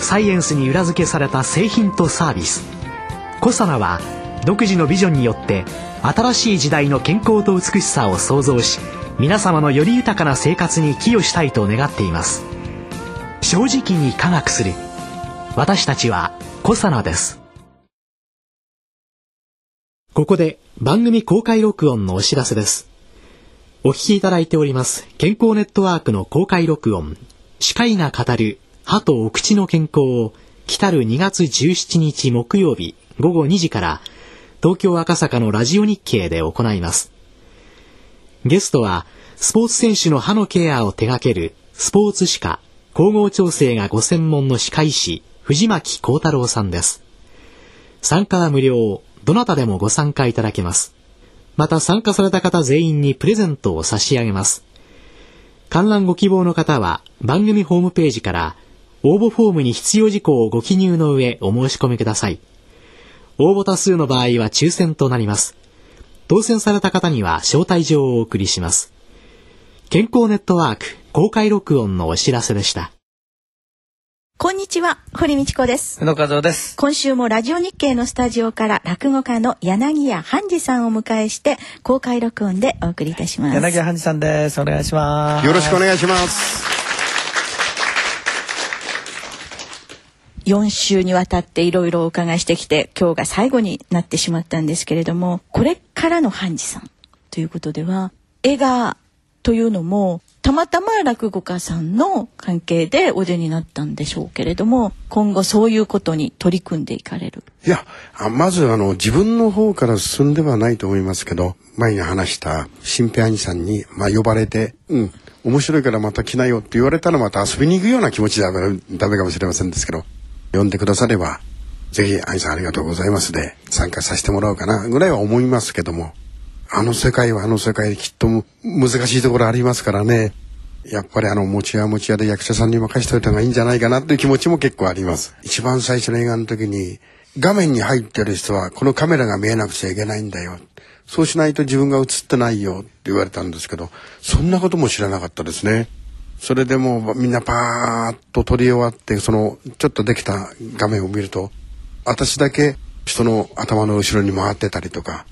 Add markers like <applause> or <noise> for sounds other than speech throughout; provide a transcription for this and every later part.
サイエンスに裏付けされた製品とサービス。コサナは独自のビジョンによって新しい時代の健康と美しさを創造し皆様のより豊かな生活に寄与したいと願っています。正直に科学する。私たちはコサナです。ここで番組公開録音のお知らせです。お聞きいただいております健康ネットワークの公開録音歯科医が語る歯とお口の健康を来たる2月17日木曜日午後2時から東京赤坂のラジオ日経で行います。ゲストはスポーツ選手の歯のケアを手掛けるスポーツ歯科統合調整がご専門の歯科医師藤巻幸太郎さんです。参加は無料どなたでもご参加いただけます。また参加された方全員にプレゼントを差し上げます。観覧ご希望の方は番組ホームページから応募フォームに必要事項をご記入の上お申し込みください。応募多数の場合は抽選となります。当選された方には招待状をお送りします。健康ネットワーク公開録音のお知らせでした。こんにちは、堀道子です。宇野和夫です。今週もラジオ日経のスタジオから落語家の柳家半次さんをお迎えして公開録音でお送りいたします。柳家半次さんです。お願いします。よろしくお願いします。4週にわたっていろいろお伺いしてきて今日が最後になってしまったんですけれどもこれからの半次さんということでは映画というのもたまたま落語家さんの関係でお出になったんでしょうけれども今後そういうことに取り組んでいかれる。いやまずあの自分の方から進んではないと思いますけど前に話した新平兄さんに、まあ、呼ばれて「うん面白いからまた来なよ」って言われたらまた遊びに行くような気持ちではダメかもしれませんですけど。呼んでくださればぜひ兄さんありがとうございますで参加させてもらおうかなぐらいは思いますけどもあの世界はあの世界できっと難しいところありますからね。やっぱりあの、持ち屋持ち屋で役者さんに任しといた方がいいんじゃないかなっていう気持ちも結構あります。一番最初の映画の時に、画面に入ってる人はこのカメラが見えなくちゃいけないんだよ。そうしないと自分が映ってないよって言われたんですけど、そんなことも知らなかったですね。それでもうみんなパーッと撮り終わって、そのちょっとできた画面を見ると、私だけ人の頭の後ろに回ってたりとか、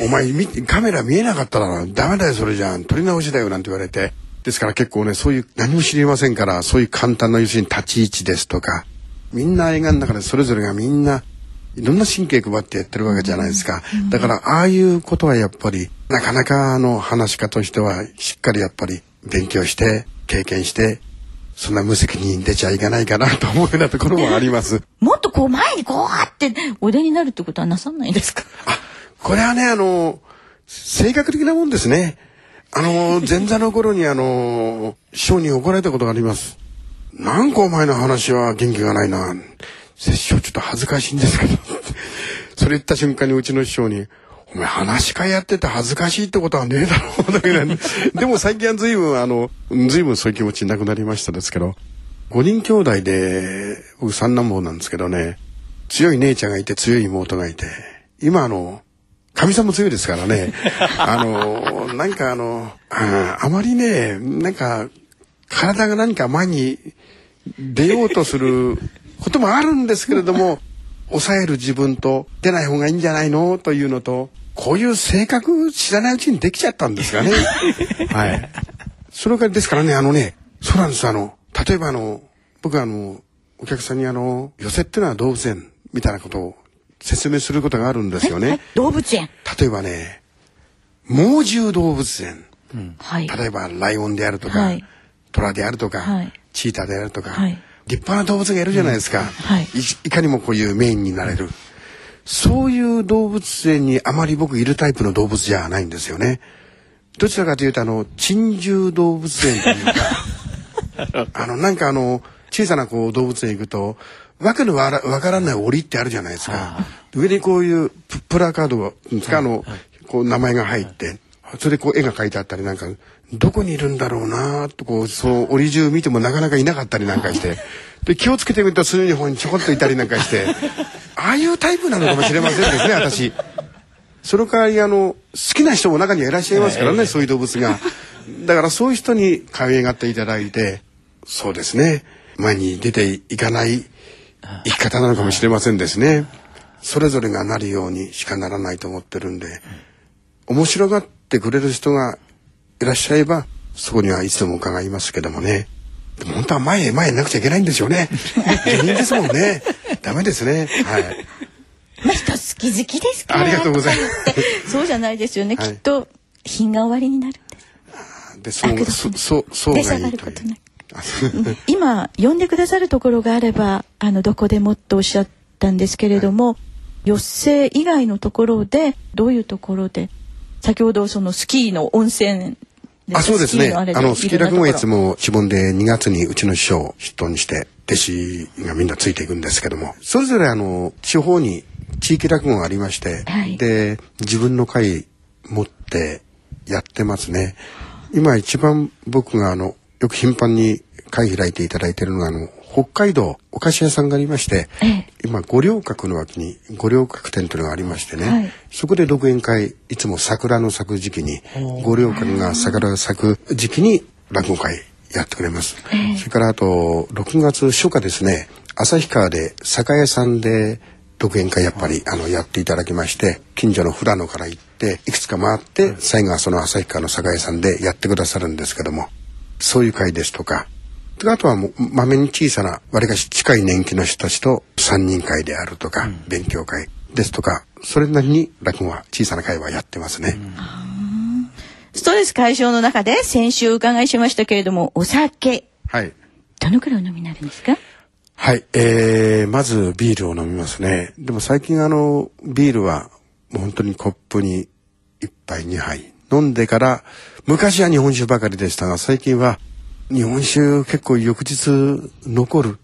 お前カメラ見えなかったらダメだよそれじゃん撮り直しだよなんて言われてですから結構ねそういう何も知りませんからそういう簡単な要するに立ち位置ですとかみんな映画の中でそれぞれがみんないろんな神経配ってやってるわけじゃないですか、だからああいうことはやっぱりなかなかあの話し家としてはしっかりやっぱり勉強して経験してそんな無責任出ちゃいけないかなと思うようなところもあります。もっとこう前にこうあってお出になるってことはなさないですか？あこれはね、あの、性格的なもんですね。あの、前座の頃にあの、師匠に怒られたことがあります。なんかお前の話は元気がないな。師匠ちょっと恥ずかしいんですけど。それ言った瞬間にうちの師匠に、お前話し会やってて恥ずかしいってことはねえだろう。だけど、<laughs> でも最近は随分あの、随分そういう気持ちなくなりましたですけど、5人兄弟で、僕三男坊なんですけどね、強い姉ちゃんがいて強い妹がいて、今あの、神さんも強いですからね。<laughs> あの、なんかあの、ああまりね、なんか、体が何か前に出ようとすることもあるんですけれども、抑える自分と出ない方がいいんじゃないの？というのと、こういう性格知らないうちにできちゃったんですかね。<laughs> はい。それからですからね、あのね、そうなんです。あの、例えばあの、僕あの、お客さんにあの、寄せってのは動物園みたいなことを説明することがあるんですよね。はいはい、動物園。例えばね、猛獣動物園。うん、例えばライオンであるとか、はい、虎であるとか、はい、チーターであるとか、立派な動物がいるじゃないですか、い。いかにもこういうメインになれる。そういう動物園にあまり僕いるタイプの動物じゃないんですよね。どちらかというとあの珍獣動物園というか <laughs> あのなんかあの小さなこう動物園行くとわけのわからない檻ってあるじゃないですか。上にこういうプラカードが、あの、こう名前が入って、それでこう絵が描いてあったりなんか、どこにいるんだろうなとこう、そう折り中見てもなかなかいなかったりなんかして、<laughs> で、気をつけてみると数日にちょこっといたりなんかして、ああいうタイプなのかもしれませんですね、私。その代わりあの、好きな人も中にはいらっしゃいますからね、そういう動物が。だからそういう人に可愛がっていただいて、そうですね、前に出ていかない生き方なのかもしれませんですね。それぞれがなるようにしかならないと思ってるんで、面白がってくれる人がいらっしゃれば、そこにはいつでも伺いますけどもね。でも本当は前へ前へなくちゃいけないんですよね。芸人ですもんね。<laughs> ダメですね。はい。まあ、人好き好きですから。ありがとうございます。そうじゃないですよね。はい、きっと、品が終わりになるんです。で、そう、そう、そうがいいという。今呼んでくださるところがあればあのどこでもとおっしゃったんですけれども、はい、余生以外のところでどういうところで先ほどそのスキーの温泉あそうですね。あの、スキー落語いつも自分で2月にうちの師匠を筆頭にして、弟子がみんなついていくんですけども、それぞれあの、地方に地域落語がありまして、はい、で、自分の会持ってやってますね。今一番僕があの、よく頻繁に会開いていただいているのが、あの、北海道お菓子屋さんがありまして、ええ、今五稜郭の脇に五稜郭店というのがありましてね、はい、そこで独演会いつも桜の咲く時期に五稜郭が桜が咲く時期に落語会やってくれます、え、それからあと6月初夏ですね旭川で酒屋さんで独演会やっぱりあのやっていただきまして近所の富良野から行っていくつか回って最後はその旭川の酒屋さんでやってくださるんですけどもそういう会ですとかあとはもう、まめに小さな、わりかし近い年季の人たちと三人会であるとか、うん、勉強会ですとか、それなりに落語は小さな会はやってますね。ストレス解消の中で先週お伺いしましたけれども、お酒。はい。どのくらいお飲みになるんですか？はい。えー、まずビールを飲みますね。でも最近あの、ビールはもう本当にコップに1杯2杯飲んでから、昔は日本酒ばかりでしたが、最近は日本酒結構翌日残る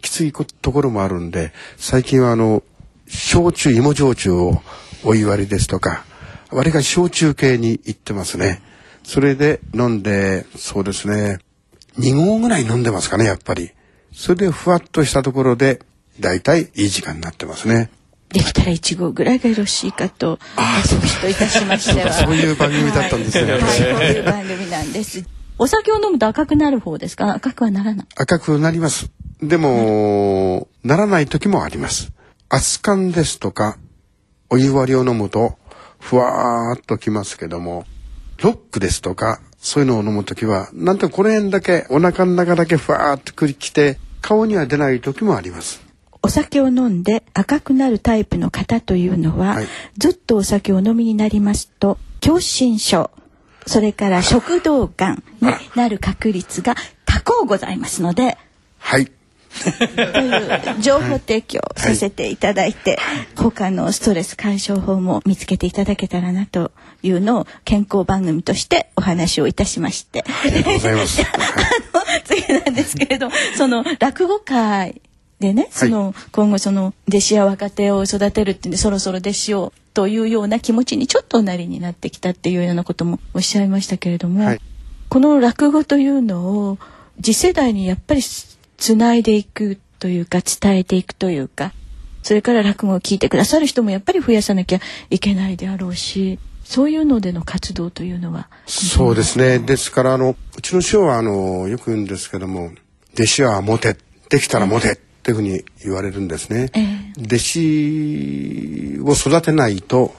きついところもあるんで、最近はあの、焼酎、芋焼酎をお祝いですとか、割が焼酎系に行ってますね。それで飲んで、そうですね、2合ぐらい飲んでますかね、やっぱり。それでふわっとしたところで、だいたいいい時間になってますね。できたら1号ぐらいがよろしいかと、告知といたしましては。そういう番組だったんですね。はい、そういう番組なんです。お酒を飲むと赤くなる方ですか？赤くはならない赤くなります。でも、ならない時もあります。熱燗ですとか、お湯割りを飲むと、ふわーっときますけども、ロックですとか、そういうのを飲むときは、なんとこの辺だけ、お腹の中だけふわーっとくりきて、顔には出ない時もあります。お酒を飲んで赤くなるタイプの方というのは、はい、ずっとお酒を飲みになりますと、狭心症、それから食道がんになる確率が高うございますので。はい。という情報提供させていただいて、はい、他のストレス解消法も見つけていただけたらなというのを健康番組としてお話をいたしまして。ありがとうございます。<laughs> あの次なんですけれどその落語会でね、その、今後その弟子や若手を育てるっていうんでそろそろ弟子をというような気持ちにちょっとなりになってきたっていうようなこともおっしゃいましたけれども、はい、この落語というのを次世代にやっぱりつないでいくというか伝えていくというかそれから落語を聞いてくださる人もやっぱり増やさなきゃいけないであろうしそういうのでの活動というのはそうですね。ですからあのうちの師匠はあのよく言うんですけども弟子はモテできたらモテ、っていうふうに言われるんですね。えー、弟子を育てないと、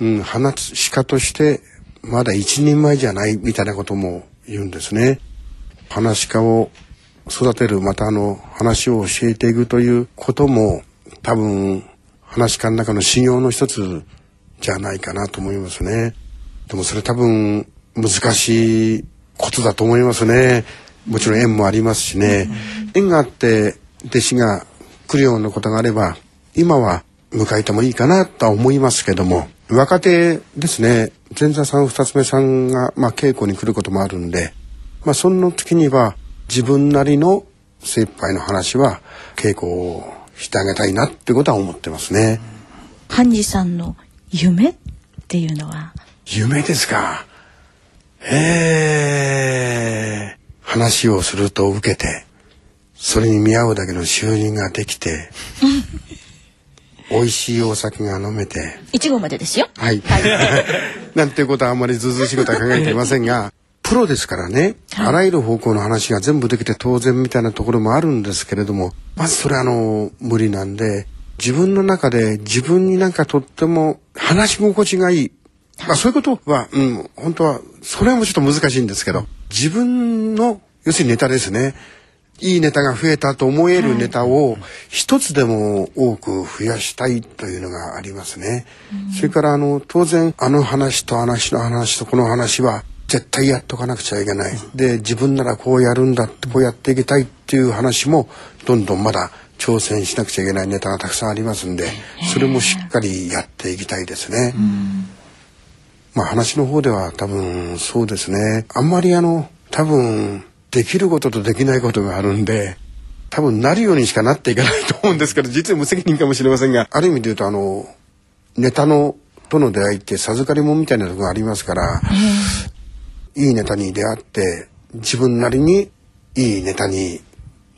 うん、放つ鹿としてまだ一人前じゃないみたいなことも言うんですね。話し家を育てるまたあの話を教えていくということも多分話し家の中の修行の一つじゃないかなと思いますね。でもそれ多分難しいことだと思いますね。もちろん縁もありますしね。縁があって弟子が来るようなことがあれば今は迎えてもいいかなとは思いますけども若手ですね前座さん二つ目さんが、まあ、稽古に来ることもあるんで、まあ、その時には自分なりの精一杯の話は稽古をしてあげたいなってことは思ってますね。ハンジさんの夢っていうのは？夢ですか。ええ話をすると受けて、それに見合うだけの収入ができて、美味しいお酒が飲めて。一号までですよ。はい。<laughs> なんていうことはあんまりずうずうしいことは考えていませんが、プロですからね、はい、あらゆる方向の話が全部できて当然みたいなところもあるんですけれども、まずそれはあの、無理なんで、自分の中で自分になんかとっても話し心地がいい。まあそういうことは、うん、本当は、それはもうちょっと難しいんですけど、自分の、要するにネタですね。いいネタが増えたと思えるネタを一つでも多く増やしたいというのがありますね。それからあの当然あの話とあの話の話とこの話は絶対やっとかなくちゃいけない。で自分ならこうやるんだってこうやっていきたいっていう話もどんどんまだ挑戦しなくちゃいけないネタがたくさんありますんでそれもしっかりやっていきたいですね。まあ話の方では多分そうですね。あんまりあの多分できることとできないことがあるんで多分なるようにしかなっていかないと思うんですけど実は無責任かもしれませんがある意味で言うとあのネタのとの出会いって授かり物みたいなとこがありますから、いいネタに出会って自分なりにいいネタに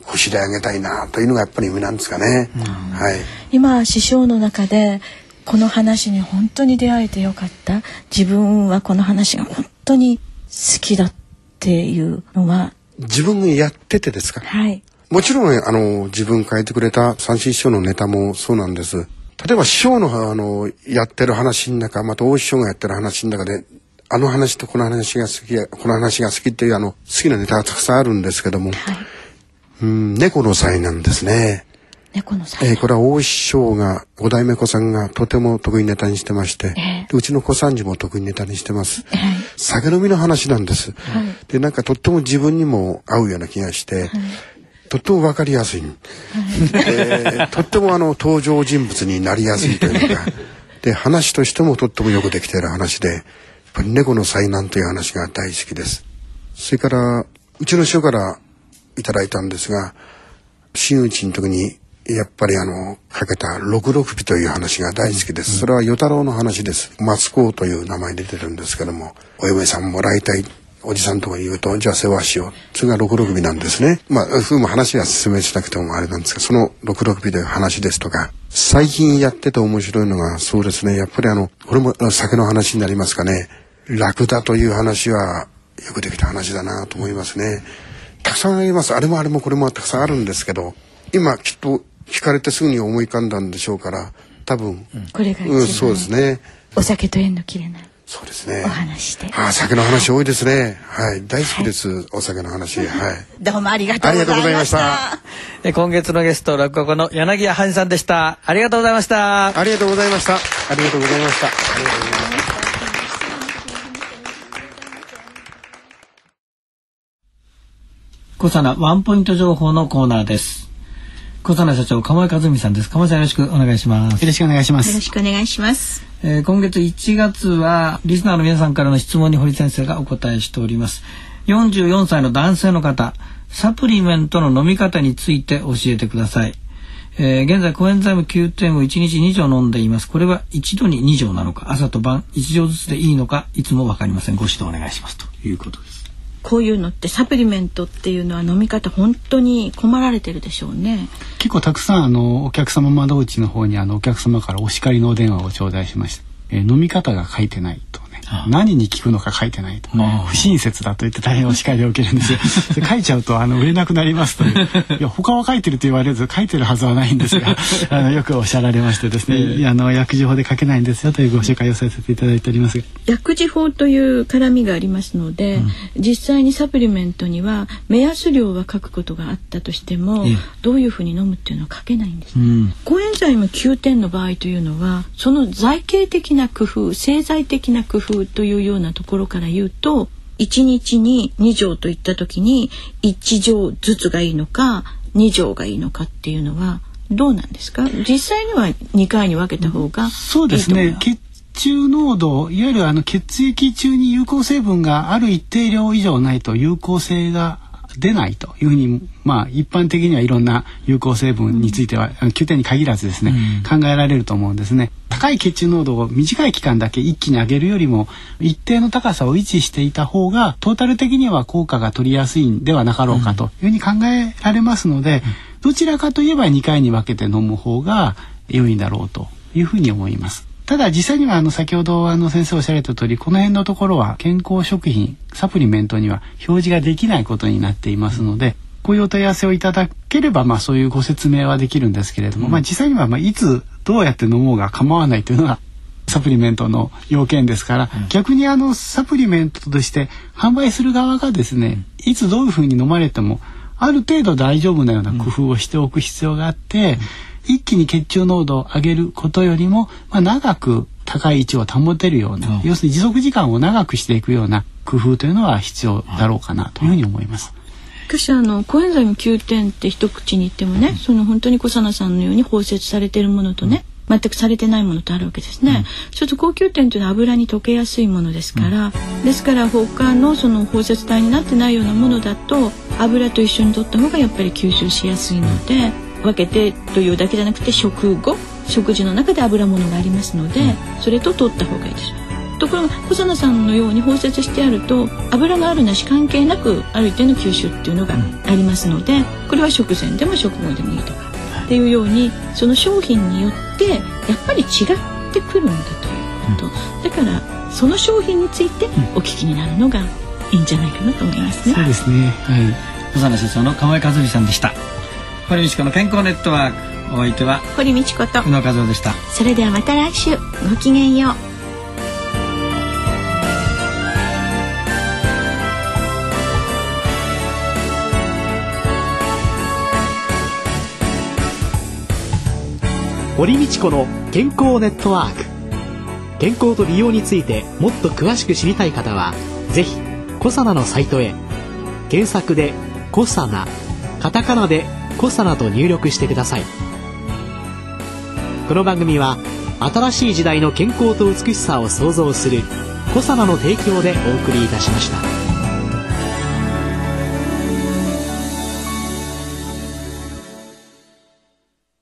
こしらえ上げたいなというのがやっぱり夢なんですかね。はい、今師匠の中でこの話に本当に出会えてよかった。自分はこの話が本当に好きだっていうのは自分がやっててですか？はい。もちろんあの自分書いてくれた三振師匠のネタもそうなんです。例えば師匠のあのやってる話の中また大師匠がやってる話の中であの話とこの話が好きこの話が好きっていうあの好きなネタがたくさんあるんですけども、はい、うん猫の才なんですね猫の才えー、これは大師匠が五代目子さんがとても得意ネタにしてまして、えー、うちの子さんじも得意ネタにしてます、えー、酒飲みの話なんです、はい、でなんかとっても自分にも合うような気がして、はい。とっても分かりやすい、はい、えー、とってもあの登場人物になりやすいというかで話としてもとってもよくできている話でやっぱり猫の災難という話が大好きです。それからうちの師匠からいただいたんですが真打ちの時にやっぱりあの、かけた六六尾という話が大好きです。それは与太郎の話です。松子という名前で出てるんですけども、お嫁さんもらいたい。おじさんとか言うと、じゃあ世話しよう。それが六六尾なんですね。まあ、ふうも話は進めしなくてもあれなんですが、その六六尾という話ですとか、最近やってて面白いのが、そうですね、やっぱりあの、これも酒の話になりますかね。ラクダという話は、よくできた話だなと思いますね。たくさんあります。あれもあれもこれもたくさんあるんですけど、今きっと聞かれてすぐに思い浮かんだんでしょうから多分、これがうん、そうですねお酒と縁の切れないそうですね。お話で。ああ、酒の話多いですね。はい、大好きです。はい、お酒の話。はい。<laughs> どうもありがとうございました。え今月のゲスト落語家の柳家半さんでした。ありがとうございました。ありがとうございました。ありがとうございました。ありがとうございました。小さなワンポイント情報のコーナーです。小佐社長釜井和美さんです。釜井さんよろしくお願いします。よろしくお願いします。よろしくお願いします、えー、今月1月はリスナーの皆さんからの質問に堀先生がお答えしております。44歳の男性の方サプリメントの飲み方について教えてください。えー、現在コエンザイム9点を1日2錠飲んでいます。これは一度に2錠なのか朝と晩1錠ずつでいいのかいつもわかりません。ご指導お願いします。ということですこういうのってサプリメントっていうのは飲み方本当に困られてるでしょうね。結構たくさんあのお客様窓口の方にあのお客様からお叱りのお電話を頂戴しました。えー、飲み方が書いてないと何に聞くのか書いてないと。不親切だと言って大変お叱りを受けるんです。よ <laughs> 書いちゃうとあの売れなくなりますという。<laughs> いや他は書いてると言われず書いてるはずはないんですが <laughs> あのよくおっしゃられましてですね、えー、あの薬事法で書けないんですよというご紹介をさせていただいております薬事法という絡みがありますので、うん、実際にサプリメントには目安量は書くことがあったとしても、えー、どういうふうに飲むっていうのは書けないんです、うん、コエンザイム9点の場合というのはその剤形的な工夫製剤的な工夫というようなところから言うと1日に2錠といった時に1錠ずつがいいのか2錠がいいのかっていうのはどうなんですか？実際には2回に分けた方がそうですね。血中濃度いわゆるあの血液中に有効成分がある一定量以上ないと有効性が出ないというふうに、まあ、一般的にはいろんな有効成分については、うん、9点に限らずですね、うん、考えられると思うんですね。高い血中濃度を短い期間だけ一気に上げるよりも一定の高さを維持していた方がトータル的には効果が取りやすいんではなかろうかというふうに考えられますので、どちらかといえば2回に分けて飲む方が良いんだろうというふうに思います。ただ実際にはあの先ほどあの先生おっしゃられた通りこの辺のところは健康食品サプリメントには表示ができないことになっていますのでこういうお問い合わせをいただければまあそういうご説明はできるんですけれども、うん、まあ実際にはまあいつどうやって飲もうが構わないというのがサプリメントの要件ですから、うん、逆にあのサプリメントとして販売する側がですね、うん、いつどういうふうに飲まれてもある程度大丈夫なような工夫をしておく必要があって、一気に血中濃度を上げることよりも、まあ、長く高い位置を保てるような、要するに持続時間を長くしていくような工夫というのは必要だろうかなというふうに思います。しかあのコエンザイム9点って一口に言ってもね、うん、その本当に小佐奈さんのように包摂されているものとね、全くされてないものとあるわけですね。うん、ちょっと高級点というのは油に溶けやすいものですから、うん、ですから他のその包摂体になってないようなものだと油と一緒に取った方がやっぱり吸収しやすいので、分けてというだけじゃなくて食後食事の中で油物がありますので、うん、それと取った方がいいです。ところが小佐奈さんのように包摂してあると油があるなし関係なくある一定の吸収っていうのがありますのでこれは食前でも食後でもいいとかっていうようにその商品によってやっぱり違ってくるんだということ、だからその商品についてお聞きになるのがいいんじゃないかなと思いますね。そうですね。はい。小佐奈社長の河合和美さんでした。堀道子の健康ネットワーク。お相手は堀道子と。宇野和夫でした。それではまた来週。ごきげんよう。堀道子の健康ネットワーク。健康と美容についてもっと詳しく知りたい方はぜひコサナのサイトへ。検索で「コサナ」カタカナでコサナと入力してくださいこの番組は新しい時代の健康と美しさを創造するコサナの提供でお送りいたしました。